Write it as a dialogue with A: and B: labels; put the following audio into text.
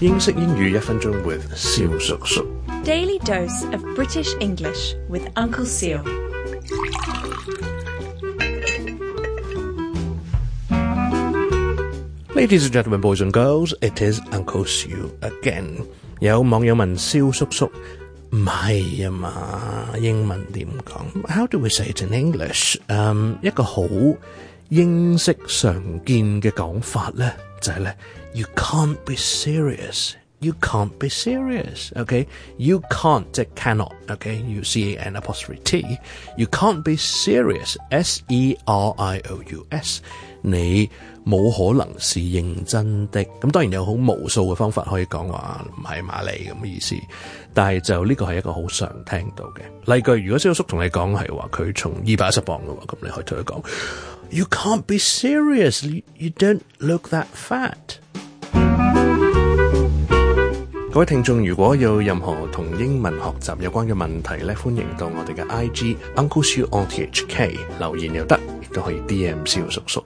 A: 英式英语一分钟 with 萧叔叔。
B: Daily dose of British English with Uncle Seal.
A: Ladies and gentlemen, boys and girls, it is Uncle Sue again. 有网友问萧叔叔，唔系啊嘛，英文点讲？How do we say it in English？嗯、一个好英式常见嘅讲法咧， 在呢? You can't be serious You can't be serious, okay? You can't 即系 cannot, okay? You C A N apostrophe T. You can't be serious, S E R I O U S. 你冇可能是认真的。咁当然有好无数嘅方法可以讲话唔系马利咁嘅意思，但系就呢个系一个好常听到嘅。例句，如果萧叔同你讲系话佢重二百一十磅嘅话，咁你可以同佢讲：You can't be serious. You, you don't look that fat. 各位聽眾，如果有任何同英文學習有關嘅問題咧，歡迎到我哋嘅 I G Uncle Siu on T H K 留言又得，亦都可以 D M 蕭叔叔。